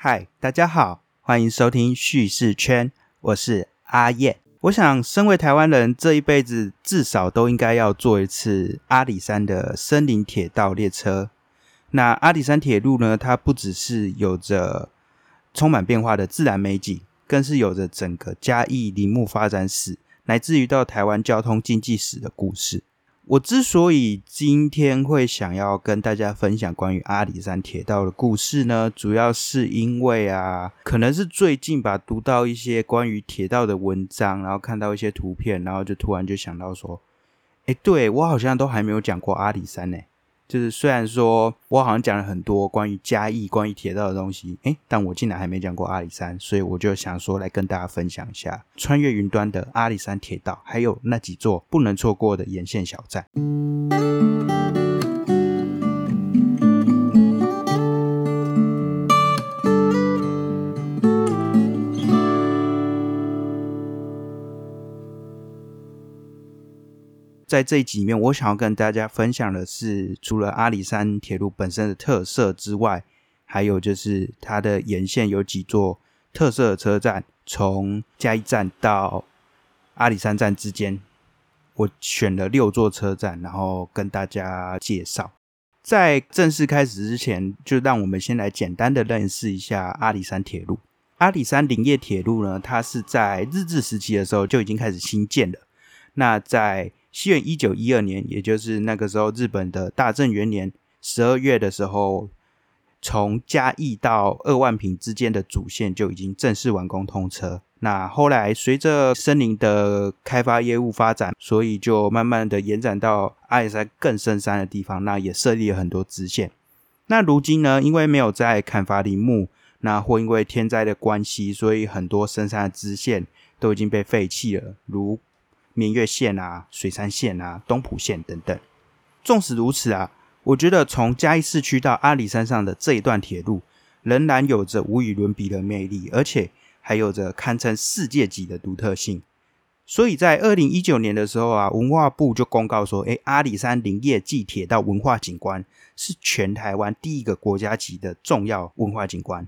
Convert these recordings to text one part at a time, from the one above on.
嗨，大家好，欢迎收听叙事圈，我是阿燕。我想，身为台湾人，这一辈子至少都应该要坐一次阿里山的森林铁道列车。那阿里山铁路呢？它不只是有着充满变化的自然美景，更是有着整个嘉义林木发展史，乃至于到台湾交通经济史的故事。我之所以今天会想要跟大家分享关于阿里山铁道的故事呢，主要是因为啊，可能是最近吧，读到一些关于铁道的文章，然后看到一些图片，然后就突然就想到说，哎，对我好像都还没有讲过阿里山呢。就是虽然说我好像讲了很多关于嘉义、关于铁道的东西，诶，但我竟然还没讲过阿里山，所以我就想说来跟大家分享一下穿越云端的阿里山铁道，还有那几座不能错过的沿线小站。在这一集里面，我想要跟大家分享的是，除了阿里山铁路本身的特色之外，还有就是它的沿线有几座特色的车站，从嘉义站到阿里山站之间，我选了六座车站，然后跟大家介绍。在正式开始之前，就让我们先来简单的认识一下阿里山铁路。阿里山林业铁路呢，它是在日治时期的时候就已经开始新建了。那在西元一九一二年，也就是那个时候，日本的大正元年十二月的时候，从嘉义到二万坪之间的主线就已经正式完工通车。那后来随着森林的开发业务发展，所以就慢慢的延展到阿里山更深山的地方，那也设立了很多支线。那如今呢，因为没有在砍伐林木，那或因为天灾的关系，所以很多深山的支线都已经被废弃了，如。明月线啊，水山线啊，东浦线等等。纵使如此啊，我觉得从嘉义市区到阿里山上的这一段铁路，仍然有着无与伦比的魅力，而且还有着堪称世界级的独特性。所以在二零一九年的时候啊，文化部就公告说，哎，阿里山林业暨铁道文化景观是全台湾第一个国家级的重要文化景观。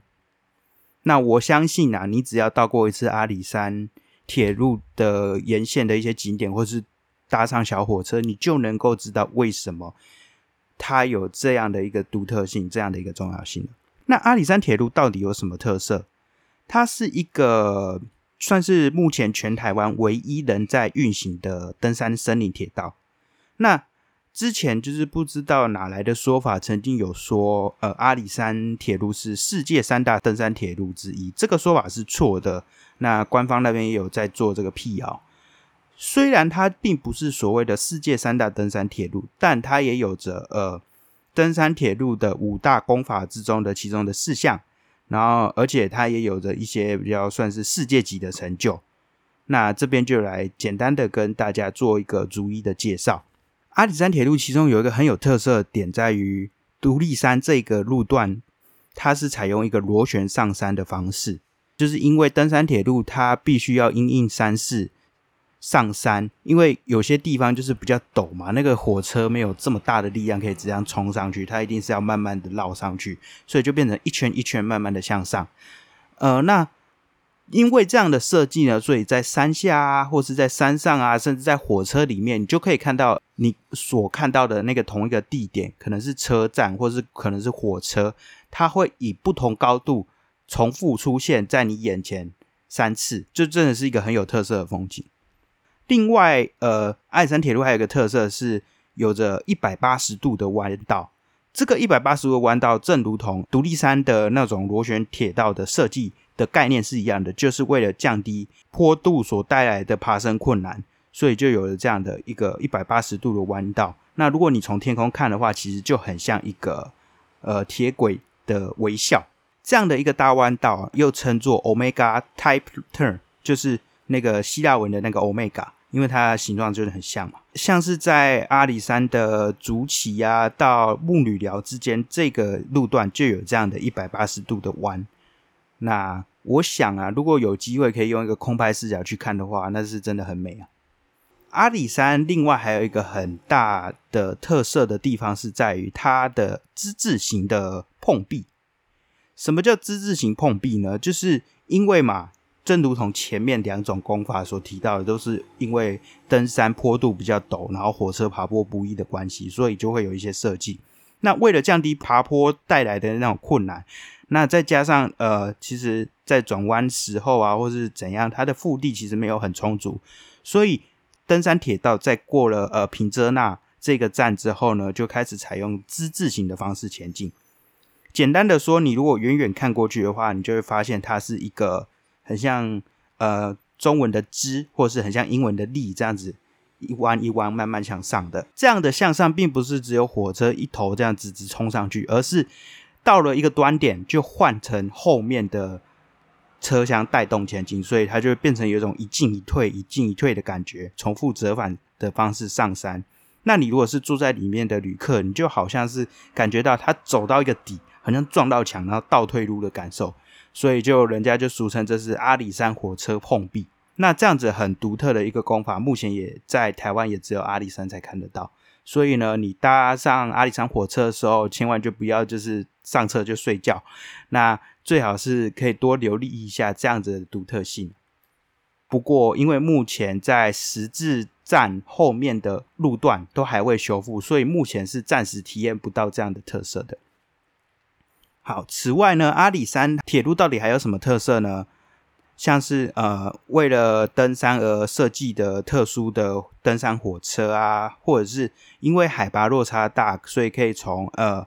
那我相信啊，你只要到过一次阿里山。铁路的沿线的一些景点，或是搭上小火车，你就能够知道为什么它有这样的一个独特性，这样的一个重要性。那阿里山铁路到底有什么特色？它是一个算是目前全台湾唯一仍在运行的登山森林铁道。那之前就是不知道哪来的说法，曾经有说，呃，阿里山铁路是世界三大登山铁路之一，这个说法是错的。那官方那边也有在做这个辟谣，虽然它并不是所谓的世界三大登山铁路，但它也有着呃登山铁路的五大功法之中的其中的四项，然后而且它也有着一些比较算是世界级的成就。那这边就来简单的跟大家做一个逐一的介绍。阿里山铁路其中有一个很有特色点在于独立山这个路段，它是采用一个螺旋上山的方式。就是因为登山铁路它必须要因应山势上山，因为有些地方就是比较陡嘛，那个火车没有这么大的力量可以这样冲上去，它一定是要慢慢的绕上去，所以就变成一圈一圈慢慢的向上。呃，那因为这样的设计呢，所以在山下啊，或是在山上啊，甚至在火车里面，你就可以看到你所看到的那个同一个地点，可能是车站，或是可能是火车，它会以不同高度。重复出现在你眼前三次，就真的是一个很有特色的风景。另外，呃，爱山铁路还有一个特色是有着一百八十度的弯道。这个一百八十度弯道，正如同独立山的那种螺旋铁道的设计的概念是一样的，就是为了降低坡度所带来的爬升困难，所以就有了这样的一个一百八十度的弯道。那如果你从天空看的话，其实就很像一个呃铁轨的微笑。这样的一个大弯道，又称作 Omega Type Turn，就是那个希腊文的那个 Omega，因为它形状就是很像嘛。像是在阿里山的竹崎啊到木女寮之间这个路段，就有这样的一百八十度的弯。那我想啊，如果有机会可以用一个空拍视角去看的话，那是真的很美啊。阿里山另外还有一个很大的特色的地方，是在于它的之字形的碰壁。什么叫之字形碰壁呢？就是因为嘛，正如同前面两种功法所提到的，都是因为登山坡度比较陡，然后火车爬坡不易的关系，所以就会有一些设计。那为了降低爬坡带来的那种困难，那再加上呃，其实在转弯时候啊，或是怎样，它的腹地其实没有很充足，所以登山铁道在过了呃平遮那这个站之后呢，就开始采用之字形的方式前进。简单的说，你如果远远看过去的话，你就会发现它是一个很像呃中文的之，或是很像英文的力这样子。一弯一弯慢慢向上的，这样的向上并不是只有火车一头这样直直冲上去，而是到了一个端点就换成后面的车厢带动前进，所以它就会变成有一种一进一退、一进一退的感觉，重复折返的方式上山。那你如果是住在里面的旅客，你就好像是感觉到他走到一个底，好像撞到墙，然后倒退路的感受，所以就人家就俗称这是阿里山火车碰壁。那这样子很独特的一个功法，目前也在台湾也只有阿里山才看得到。所以呢，你搭上阿里山火车的时候，千万就不要就是上车就睡觉。那最好是可以多留意一下这样子的独特性。不过，因为目前在十字站后面的路段都还未修复，所以目前是暂时体验不到这样的特色的。好，此外呢，阿里山铁路到底还有什么特色呢？像是呃，为了登山而设计的特殊的登山火车啊，或者是因为海拔落差大，所以可以从呃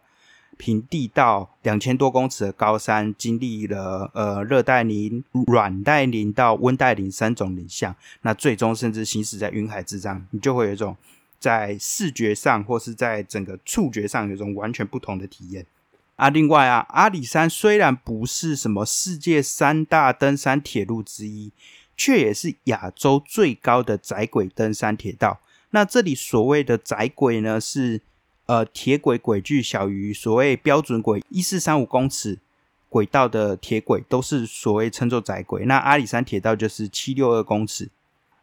平地到两千多公尺的高山，经历了呃热带林、软带林到温带林三种林相，那最终甚至行驶在云海之上，你就会有一种在视觉上或是在整个触觉上有一种完全不同的体验。啊，另外啊，阿里山虽然不是什么世界三大登山铁路之一，却也是亚洲最高的窄轨登山铁道。那这里所谓的窄轨呢，是呃铁轨轨距小于所谓标准轨一四三五公尺轨道的铁轨，都是所谓称作窄轨。那阿里山铁道就是七六二公尺。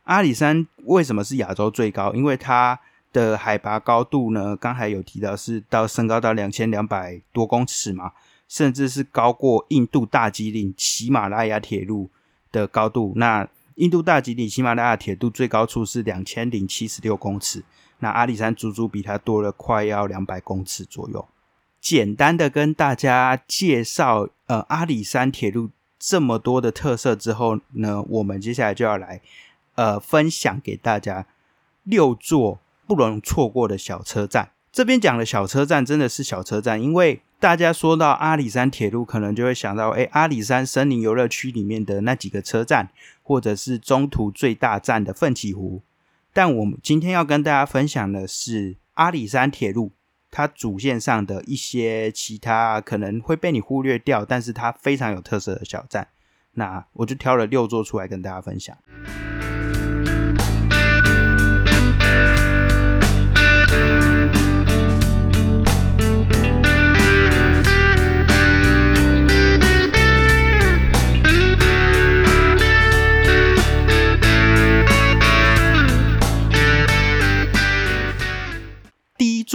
阿里山为什么是亚洲最高？因为它的海拔高度呢？刚才有提到是到升高到两千两百多公尺嘛，甚至是高过印度大吉岭喜马拉雅铁路的高度。那印度大吉岭喜马拉雅铁路最高处是两千零七十六公尺，那阿里山足足比它多了快要两百公尺左右。简单的跟大家介绍呃阿里山铁路这么多的特色之后呢，我们接下来就要来呃分享给大家六座。不容错过的小车站，这边讲的小车站真的是小车站，因为大家说到阿里山铁路，可能就会想到，哎，阿里山森林游乐区里面的那几个车站，或者是中途最大站的奋起湖。但我们今天要跟大家分享的是阿里山铁路它主线上的一些其他可能会被你忽略掉，但是它非常有特色的小站。那我就挑了六座出来跟大家分享。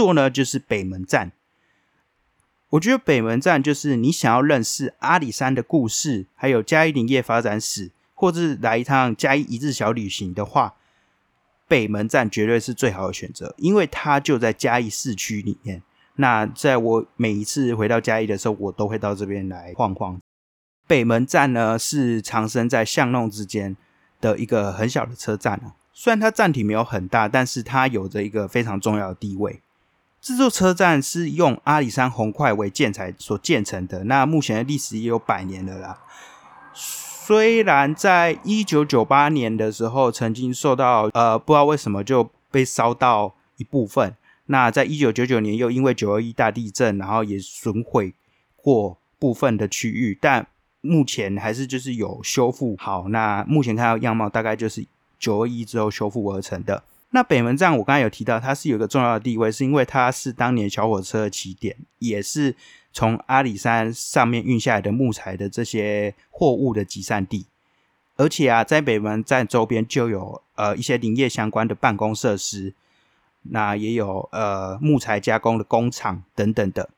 座呢，就是北门站。我觉得北门站就是你想要认识阿里山的故事，还有嘉义林业发展史，或者是来一趟嘉义一日小旅行的话，北门站绝对是最好的选择，因为它就在嘉义市区里面。那在我每一次回到嘉义的时候，我都会到这边来晃晃。北门站呢，是藏身在巷弄之间的一个很小的车站啊。虽然它站体没有很大，但是它有着一个非常重要的地位。这座车站是用阿里山红块为建材所建成的，那目前的历史也有百年了啦。虽然在一九九八年的时候曾经受到呃不知道为什么就被烧到一部分，那在一九九九年又因为九二一大地震，然后也损毁过部分的区域，但目前还是就是有修复好。那目前看到样貌大概就是九二一之后修复而成的。那北门站我刚才有提到，它是有一个重要的地位，是因为它是当年小火车的起点，也是从阿里山上面运下来的木材的这些货物的集散地。而且啊，在北门站周边就有呃一些林业相关的办公设施，那也有呃木材加工的工厂等等的。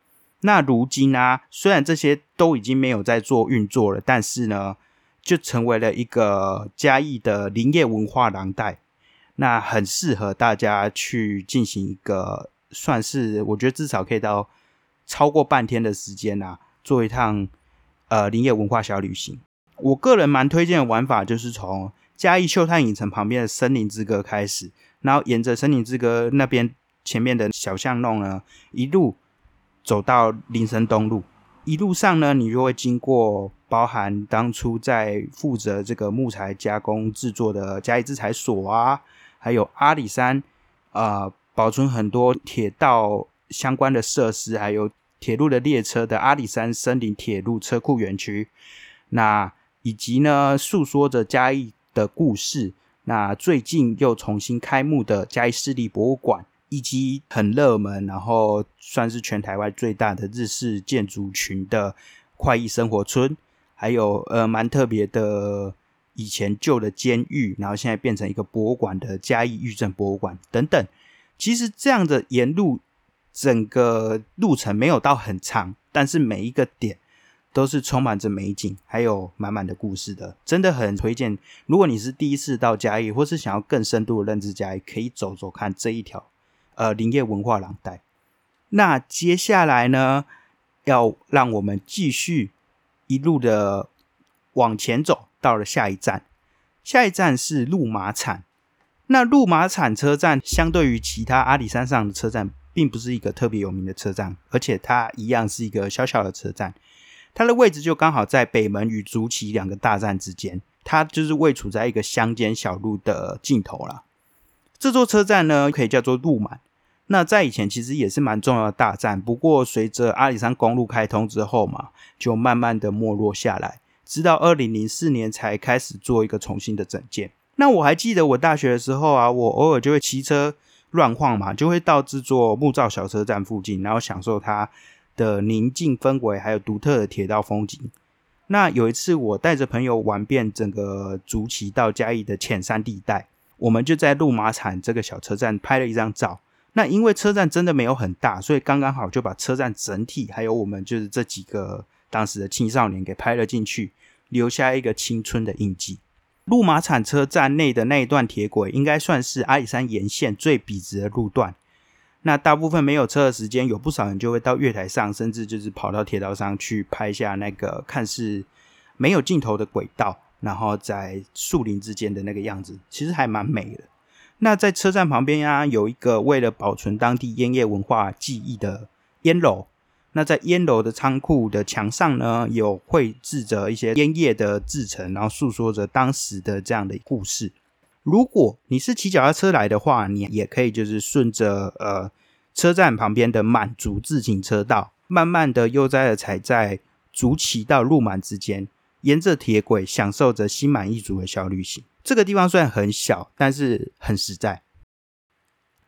那如今啊，虽然这些都已经没有在做运作了，但是呢，就成为了一个嘉义的林业文化廊带，那很适合大家去进行一个，算是我觉得至少可以到超过半天的时间啊，做一趟呃林业文化小旅行。我个人蛮推荐的玩法，就是从嘉义秀泰影城旁边的森林之歌开始，然后沿着森林之歌那边前面的小巷弄呢，一路。走到林森东路，一路上呢，你就会经过包含当初在负责这个木材加工制作的嘉义制材所啊，还有阿里山啊，保存很多铁道相关的设施，还有铁路的列车的阿里山森林铁路车库园区，那以及呢，诉说着嘉义的故事，那最近又重新开幕的嘉义市立博物馆。以及很热门，然后算是全台湾最大的日式建筑群的快意生活村，还有呃蛮特别的以前旧的监狱，然后现在变成一个博物馆的嘉义狱政博物馆等等。其实这样的沿路整个路程没有到很长，但是每一个点都是充满着美景，还有满满的故事的，真的很推荐。如果你是第一次到嘉义，或是想要更深度的认知嘉义，可以走走看这一条。呃，林业文化廊带。那接下来呢，要让我们继续一路的往前走，到了下一站。下一站是鹿马场。那鹿马场车站相对于其他阿里山上的车站，并不是一个特别有名的车站，而且它一样是一个小小的车站。它的位置就刚好在北门与竹崎两个大站之间，它就是位处在一个乡间小路的尽头了。这座车站呢，可以叫做鹿满。那在以前其实也是蛮重要的大站，不过随着阿里山公路开通之后嘛，就慢慢的没落下来，直到二零零四年才开始做一个重新的整建。那我还记得我大学的时候啊，我偶尔就会骑车乱晃嘛，就会到这座木造小车站附近，然后享受它的宁静氛围，还有独特的铁道风景。那有一次我带着朋友玩遍整个竹崎到嘉义的浅山地带，我们就在鹿马场这个小车站拍了一张照。那因为车站真的没有很大，所以刚刚好就把车站整体，还有我们就是这几个当时的青少年给拍了进去，留下一个青春的印记。路马场车站内的那一段铁轨，应该算是阿里山沿线最笔直的路段。那大部分没有车的时间，有不少人就会到月台上，甚至就是跑到铁道上去拍下那个看似没有尽头的轨道，然后在树林之间的那个样子，其实还蛮美的。那在车站旁边呀，有一个为了保存当地烟叶文化记忆的烟楼。那在烟楼的仓库的墙上呢，有绘制着一些烟叶的制成，然后诉说着当时的这样的故事。如果你是骑脚踏车来的话，你也可以就是顺着呃车站旁边的满足自行车道，慢慢的悠哉的踩在竹崎到路满之间，沿着铁轨享受着心满意足的小旅行。这个地方虽然很小，但是很实在。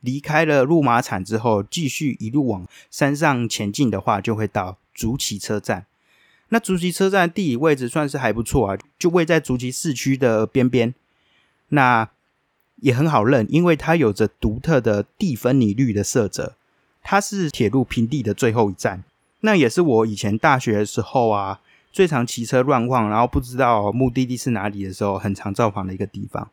离开了路马场之后，继续一路往山上前进的话，就会到竹崎车站。那竹崎车站地理位置算是还不错啊，就位在竹崎市区的边边。那也很好认，因为它有着独特的地分离率的色泽。它是铁路平地的最后一站。那也是我以前大学的时候啊。最常骑车乱晃，然后不知道目的地是哪里的时候，很常造访的一个地方。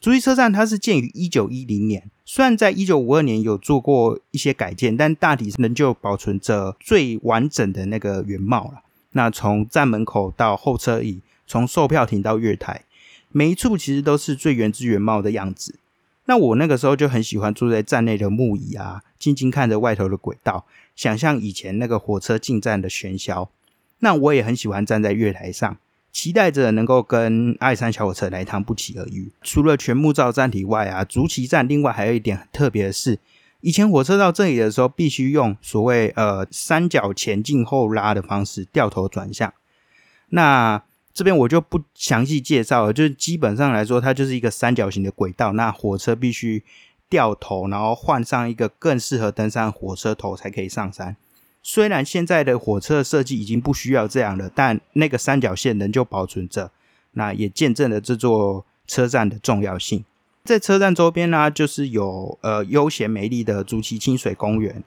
竹崎车站它是建于一九一零年，虽然在一九五二年有做过一些改建，但大体仍旧保存着最完整的那个原貌了。那从站门口到候车椅，从售票亭到月台，每一处其实都是最原汁原貌的样子。那我那个时候就很喜欢坐在站内的木椅啊，静静看着外头的轨道，想象以前那个火车进站的喧嚣。那我也很喜欢站在月台上，期待着能够跟阿里山小火车来一趟不期而遇。除了全木造站体外啊，竹崎站另外还有一点特别的是，以前火车到这里的时候，必须用所谓呃三角前进后拉的方式掉头转向。那这边我就不详细介绍了，就是基本上来说，它就是一个三角形的轨道。那火车必须掉头，然后换上一个更适合登山火车头才可以上山。虽然现在的火车设计已经不需要这样了，但那个三角线仍旧保存着，那也见证了这座车站的重要性。在车站周边呢，就是有呃悠闲美丽的竹崎清水公园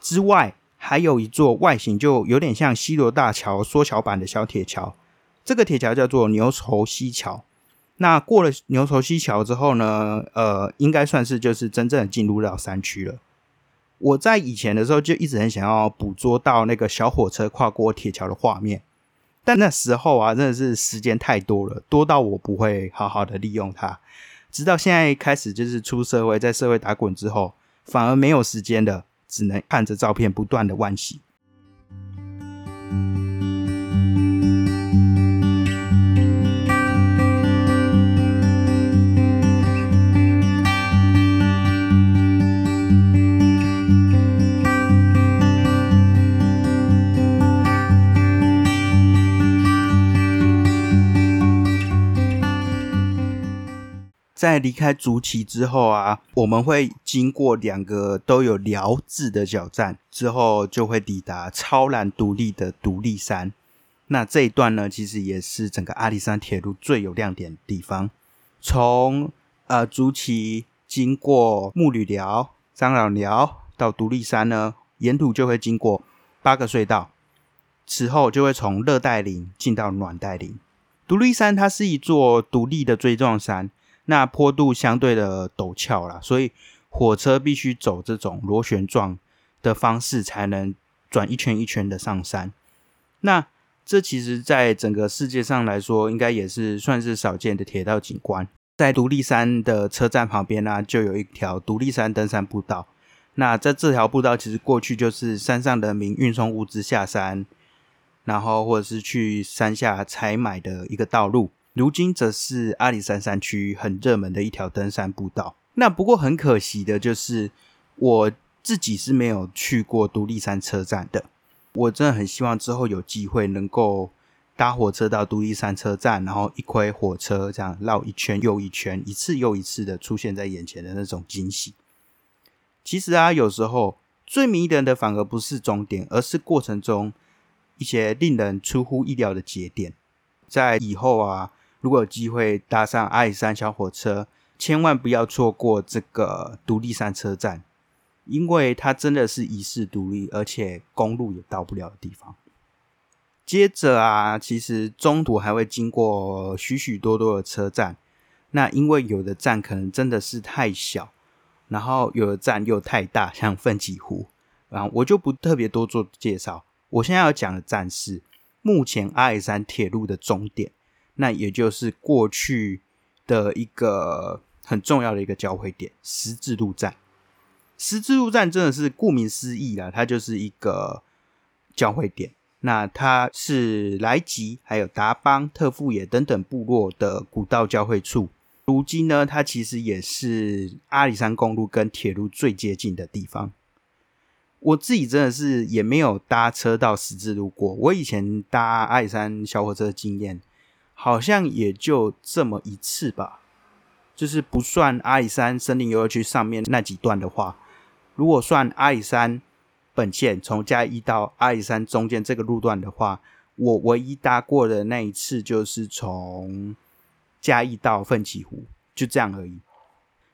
之外，还有一座外形就有点像西罗大桥缩小版的小铁桥，这个铁桥叫做牛头溪桥。那过了牛头溪桥之后呢，呃，应该算是就是真正进入到山区了。我在以前的时候就一直很想要捕捉到那个小火车跨过铁桥的画面，但那时候啊，真的是时间太多了，多到我不会好好的利用它。直到现在开始就是出社会，在社会打滚之后，反而没有时间了，只能看着照片不断的惋惜。在离开竹崎之后啊，我们会经过两个都有“辽”字的小站，之后就会抵达超然独立的独立山。那这一段呢，其实也是整个阿里山铁路最有亮点的地方。从呃竹崎经过木吕寮、张老寮到独立山呢，沿途就会经过八个隧道，此后就会从热带林进到暖带林。独立山它是一座独立的锥状山。那坡度相对的陡峭啦，所以火车必须走这种螺旋状的方式，才能转一圈一圈的上山。那这其实在整个世界上来说，应该也是算是少见的铁道景观。在独立山的车站旁边呢，就有一条独立山登山步道。那在这条步道，其实过去就是山上人民运送物资下山，然后或者是去山下采买的一个道路。如今则是阿里山山区很热门的一条登山步道。那不过很可惜的就是，我自己是没有去过独立山车站的。我真的很希望之后有机会能够搭火车到独立山车站，然后一亏火车这样绕一圈又一圈，一次又一次的出现在眼前的那种惊喜。其实啊，有时候最迷人的反而不是终点，而是过程中一些令人出乎意料的节点。在以后啊。如果有机会搭上阿里山小火车，千万不要错过这个独立山车站，因为它真的是遗世独立，而且公路也到不了的地方。接着啊，其实中途还会经过许许多多的车站，那因为有的站可能真的是太小，然后有的站又太大，像奋起湖，然后我就不特别多做介绍。我现在要讲的站是目前阿里山铁路的终点。那也就是过去的一个很重要的一个交汇点——十字路站。十字路站真的是顾名思义啦，它就是一个交汇点。那它是莱吉、还有达邦、特富野等等部落的古道交汇处。如今呢，它其实也是阿里山公路跟铁路最接近的地方。我自己真的是也没有搭车到十字路过。我以前搭阿里山小火车的经验。好像也就这么一次吧，就是不算阿里山森林游乐区上面那几段的话，如果算阿里山本线从嘉义到阿里山中间这个路段的话，我唯一搭过的那一次就是从嘉义到奋起湖，就这样而已。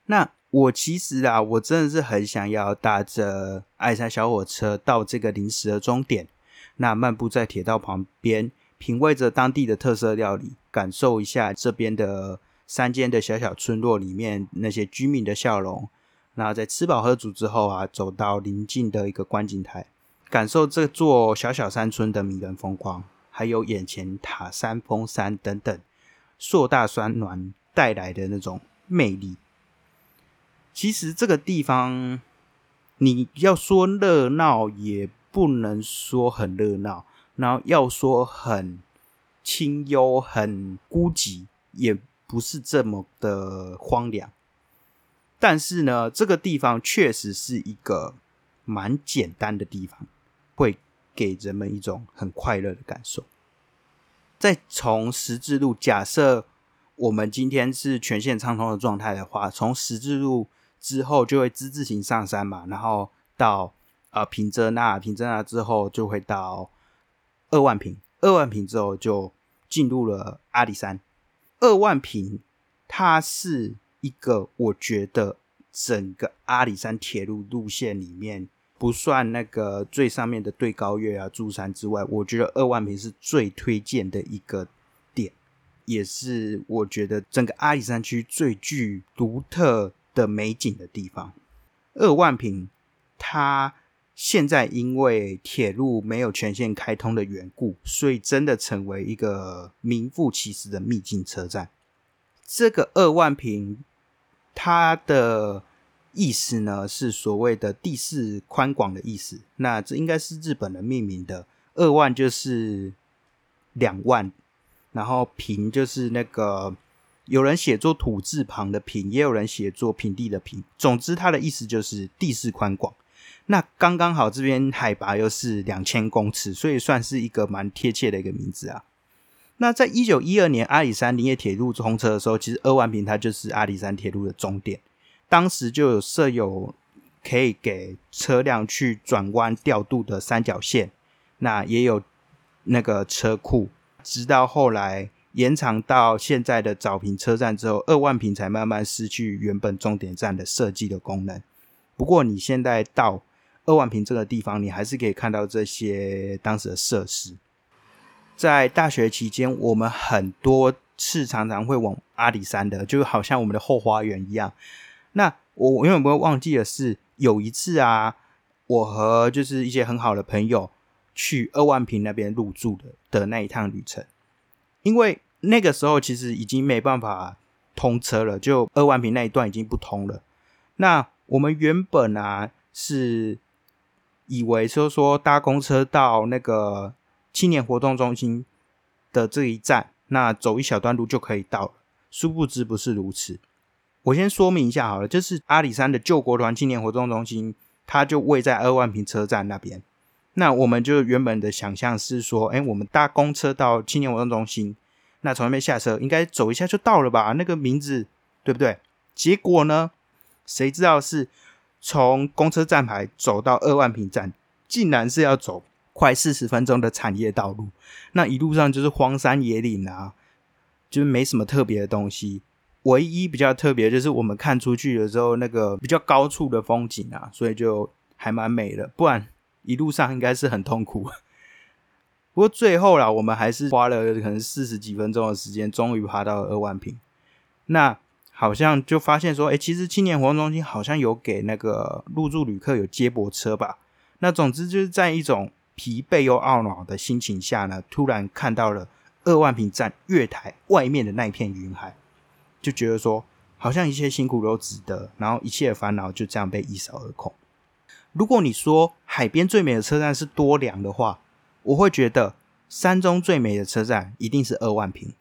那我其实啊，我真的是很想要搭着阿里山小火车到这个临时的终点，那漫步在铁道旁边。品味着当地的特色料理，感受一下这边的山间的小小村落里面那些居民的笑容。那在吃饱喝足之后啊，走到邻近的一个观景台，感受这座小小山村的迷人风光，还有眼前塔山、峰山等等硕大山峦带来的那种魅力。其实这个地方，你要说热闹，也不能说很热闹。然后要说很清幽、很孤寂，也不是这么的荒凉。但是呢，这个地方确实是一个蛮简单的地方，会给人们一种很快乐的感受。再从十字路，假设我们今天是全线畅通的状态的话，从十字路之后就会之字形上山嘛，然后到呃平泽那，平泽那之后就会到。二万平，二万平之后就进入了阿里山。二万平，它是一个我觉得整个阿里山铁路路线里面不算那个最上面的对高月啊、珠山之外，我觉得二万坪是最推荐的一个点，也是我觉得整个阿里山区最具独特的美景的地方。二万坪，它现在因为铁路没有全线开通的缘故，所以真的成为一个名副其实的秘境车站。这个二万坪，它的意思呢是所谓的地势宽广的意思。那这应该是日本人命名的。二万就是两万，然后平就是那个有人写作土字旁的平，也有人写作平地的平。总之，它的意思就是地势宽广。那刚刚好，这边海拔又是两千公尺，所以算是一个蛮贴切的一个名字啊。那在一九一二年阿里山林业铁路通车的时候，其实二万坪它就是阿里山铁路的终点。当时就有设有可以给车辆去转弯调度的三角线，那也有那个车库。直到后来延长到现在的早平车站之后，二万坪才慢慢失去原本终点站的设计的功能。不过你现在到二万坪这个地方，你还是可以看到这些当时的设施。在大学期间，我们很多次常常会往阿里山的，就好像我们的后花园一样。那我永远不会忘记的是，有一次啊，我和就是一些很好的朋友去二万坪那边入住的的那一趟旅程，因为那个时候其实已经没办法通车了，就二万坪那一段已经不通了。那我们原本啊是以为说说搭公车到那个青年活动中心的这一站，那走一小段路就可以到，殊不知不是如此。我先说明一下好了，就是阿里山的救国团青年活动中心，它就位在二万坪车站那边。那我们就原本的想象是说，哎，我们搭公车到青年活动中心，那从那边下车，应该走一下就到了吧？那个名字对不对？结果呢，谁知道是从公车站牌走到二万坪站，竟然是要走快四十分钟的产业道路。那一路上就是荒山野岭啊，就是没什么特别的东西。唯一比较特别就是我们看出去的时候，那个比较高处的风景啊，所以就还蛮美的。不然一路上应该是很痛苦。不过最后啦，我们还是花了可能四十几分钟的时间，终于爬到了二万坪。那好像就发现说，哎，其实青年活动中心好像有给那个入住旅客有接驳车吧。那总之就是在一种疲惫又懊恼的心情下呢，突然看到了二万坪站月台外面的那一片云海。就觉得说，好像一切辛苦都值得，然后一切烦恼就这样被一扫而空。如果你说海边最美的车站是多良的话，我会觉得山中最美的车站一定是二万坪。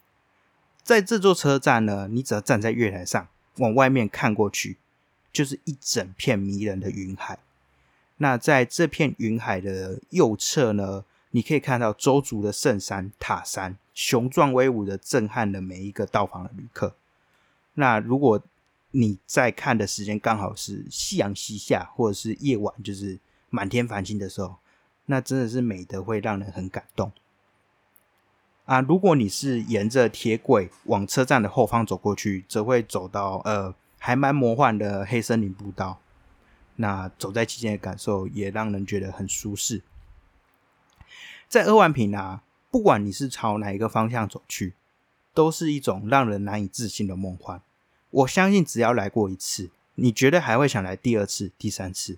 在这座车站呢，你只要站在月台上，往外面看过去，就是一整片迷人的云海。那在这片云海的右侧呢，你可以看到周族的圣山塔山，雄壮威武的震撼了每一个到访的旅客。那如果你在看的时间刚好是夕阳西下，或者是夜晚，就是满天繁星的时候，那真的是美的会让人很感动啊！如果你是沿着铁轨往车站的后方走过去，则会走到呃还蛮魔幻的黑森林步道。那走在期间的感受也让人觉得很舒适。在二万坪啊，不管你是朝哪一个方向走去。都是一种让人难以置信的梦幻。我相信，只要来过一次，你绝对还会想来第二次、第三次。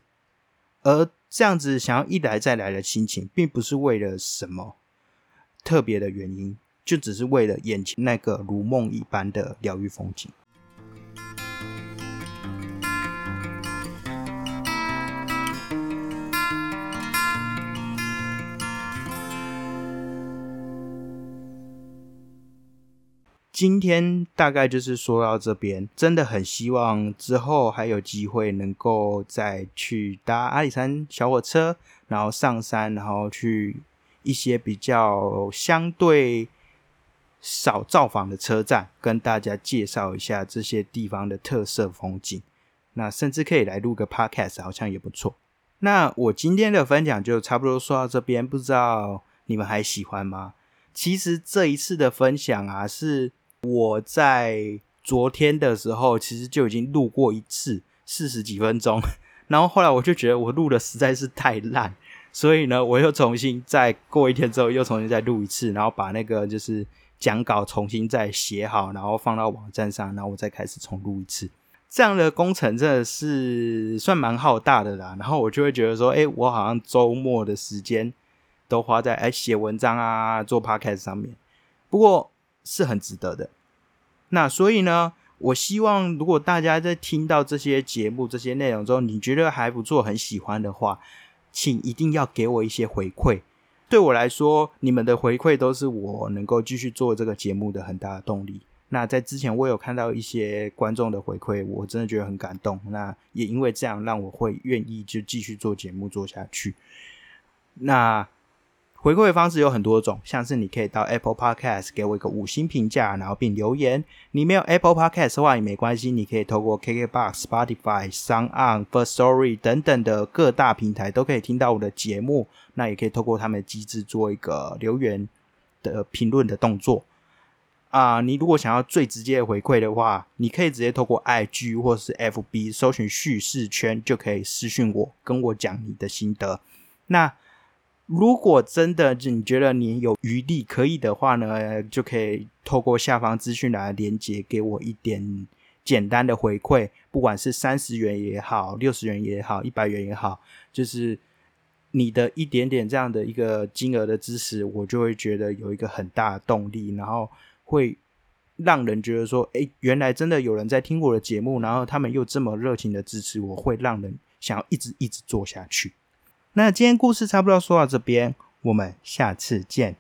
而这样子想要一来再来的心情，并不是为了什么特别的原因，就只是为了眼前那个如梦一般的疗愈风景。今天大概就是说到这边，真的很希望之后还有机会能够再去搭阿里山小火车，然后上山，然后去一些比较相对少造访的车站，跟大家介绍一下这些地方的特色风景。那甚至可以来录个 podcast，好像也不错。那我今天的分享就差不多说到这边，不知道你们还喜欢吗？其实这一次的分享啊，是。我在昨天的时候，其实就已经录过一次四十几分钟，然后后来我就觉得我录的实在是太烂，所以呢，我又重新再过一天之后又重新再录一次，然后把那个就是讲稿重新再写好，然后放到网站上，然后我再开始重录一次。这样的工程真的是算蛮浩大的啦。然后我就会觉得说，哎，我好像周末的时间都花在哎写文章啊、做 podcast 上面，不过是很值得的。那所以呢？我希望，如果大家在听到这些节目、这些内容之后，你觉得还不错、很喜欢的话，请一定要给我一些回馈。对我来说，你们的回馈都是我能够继续做这个节目的很大的动力。那在之前，我有看到一些观众的回馈，我真的觉得很感动。那也因为这样，让我会愿意就继续做节目做下去。那。回馈的方式有很多种，像是你可以到 Apple Podcast 给我一个五星评价，然后并留言。你没有 Apple Podcast 的话也没关系，你可以透过 KKBox、Spotify、Sound On、First Story 等等的各大平台都可以听到我的节目。那也可以透过他们的机制做一个留言的评论的动作。啊，你如果想要最直接的回馈的话，你可以直接透过 IG 或是 FB 搜寻叙事圈，就可以私讯我，跟我讲你的心得。那如果真的你觉得你有余力可以的话呢，就可以透过下方资讯来连接给我一点简单的回馈，不管是三十元也好，六十元也好，一百元也好，就是你的一点点这样的一个金额的支持，我就会觉得有一个很大的动力，然后会让人觉得说，哎，原来真的有人在听我的节目，然后他们又这么热情的支持我，会让人想要一直一直做下去。那今天故事差不多说到这边，我们下次见。